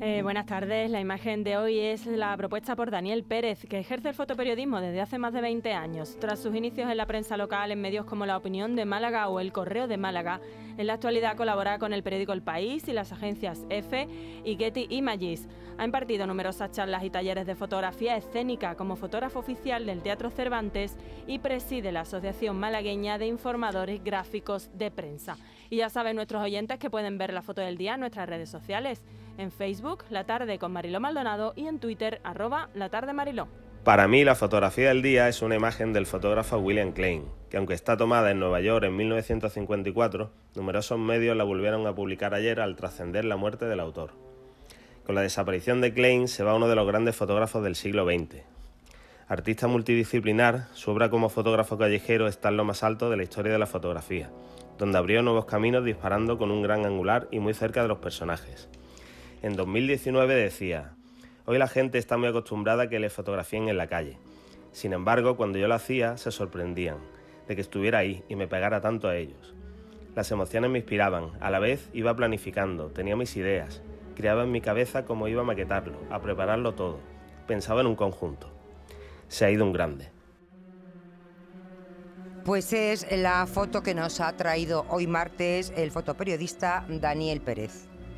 Eh, buenas tardes. La imagen de hoy es la propuesta por Daniel Pérez, que ejerce el fotoperiodismo desde hace más de 20 años. Tras sus inicios en la prensa local, en medios como La Opinión de Málaga o El Correo de Málaga, en la actualidad colabora con el periódico El País y las agencias EFE y Getty Images. Ha impartido numerosas charlas y talleres de fotografía escénica como fotógrafo oficial del Teatro Cervantes y preside la Asociación Malagueña de Informadores Gráficos de Prensa. Y ya saben nuestros oyentes que pueden ver la foto del día en nuestras redes sociales en Facebook, La Tarde con Mariló Maldonado y en Twitter, arroba La Tarde Mariló. Para mí, la fotografía del día es una imagen del fotógrafo William Klein, que aunque está tomada en Nueva York en 1954, numerosos medios la volvieron a publicar ayer al trascender la muerte del autor. Con la desaparición de Klein se va uno de los grandes fotógrafos del siglo XX. Artista multidisciplinar, su obra como fotógrafo callejero está en lo más alto de la historia de la fotografía, donde abrió nuevos caminos disparando con un gran angular y muy cerca de los personajes. En 2019 decía, hoy la gente está muy acostumbrada a que le fotografíen en la calle. Sin embargo, cuando yo lo hacía, se sorprendían de que estuviera ahí y me pegara tanto a ellos. Las emociones me inspiraban, a la vez iba planificando, tenía mis ideas, creaba en mi cabeza cómo iba a maquetarlo, a prepararlo todo, pensaba en un conjunto. Se ha ido un grande. Pues es la foto que nos ha traído hoy martes el fotoperiodista Daniel Pérez.